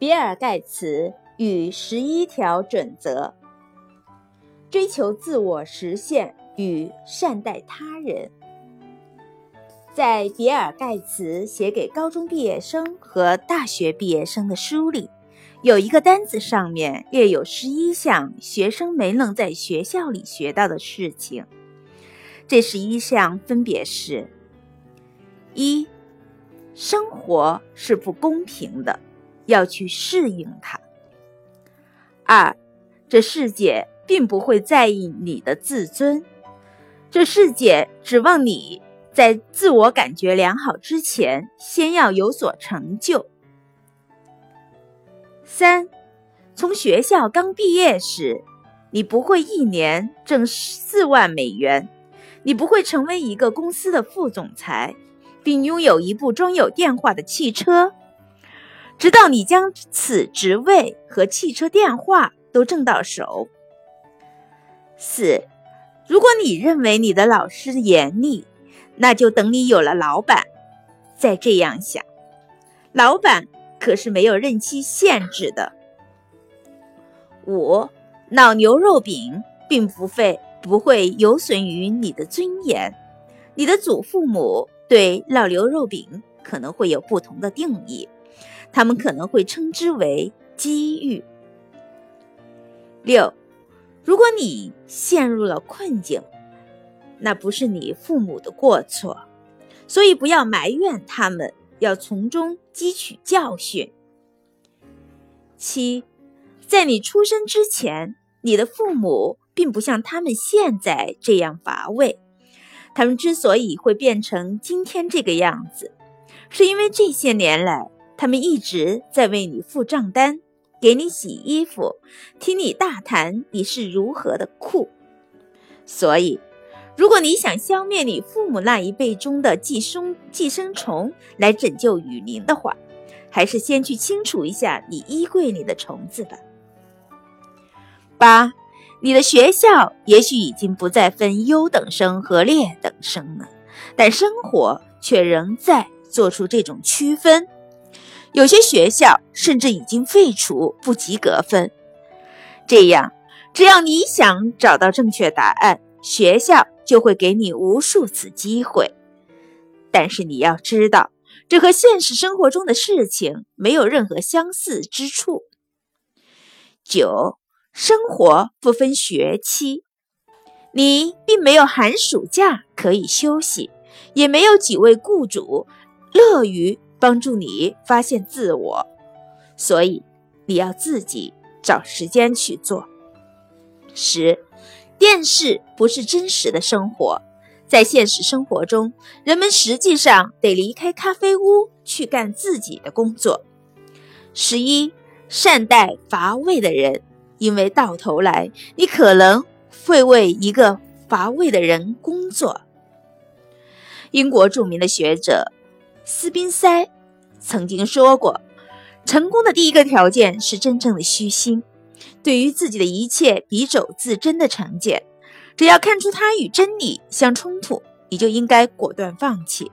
比尔·盖茨与十一条准则：追求自我实现与善待他人。在比尔·盖茨写给高中毕业生和大学毕业生的书里，有一个单子上面列有十一项学生没能在学校里学到的事情。这十一项分别是：一、生活是不公平的。要去适应它。二，这世界并不会在意你的自尊，这世界指望你在自我感觉良好之前，先要有所成就。三，从学校刚毕业时，你不会一年挣四万美元，你不会成为一个公司的副总裁，并拥有一部装有电话的汽车。直到你将此职位和汽车电话都挣到手。四，如果你认为你的老师严厉，那就等你有了老板，再这样想。老板可是没有任期限制的。五，老牛肉饼并不会不会有损于你的尊严。你的祖父母对老牛肉饼可能会有不同的定义。他们可能会称之为机遇。六，如果你陷入了困境，那不是你父母的过错，所以不要埋怨他们，要从中汲取教训。七，在你出生之前，你的父母并不像他们现在这样乏味，他们之所以会变成今天这个样子，是因为这些年来。他们一直在为你付账单，给你洗衣服，听你大谈你是如何的酷。所以，如果你想消灭你父母那一辈中的寄生寄生虫来拯救雨林的话，还是先去清除一下你衣柜里的虫子吧。八，你的学校也许已经不再分优等生和劣等生了，但生活却仍在做出这种区分。有些学校甚至已经废除不及格分，这样，只要你想找到正确答案，学校就会给你无数次机会。但是你要知道，这和现实生活中的事情没有任何相似之处。九，生活不分学期，你并没有寒暑假可以休息，也没有几位雇主乐于。帮助你发现自我，所以你要自己找时间去做。十，电视不是真实的生活，在现实生活中，人们实际上得离开咖啡屋去干自己的工作。十一，善待乏味的人，因为到头来你可能会为一个乏味的人工作。英国著名的学者。斯宾塞曾经说过：“成功的第一个条件是真正的虚心，对于自己的一切比走自真的成见，只要看出它与真理相冲突，你就应该果断放弃。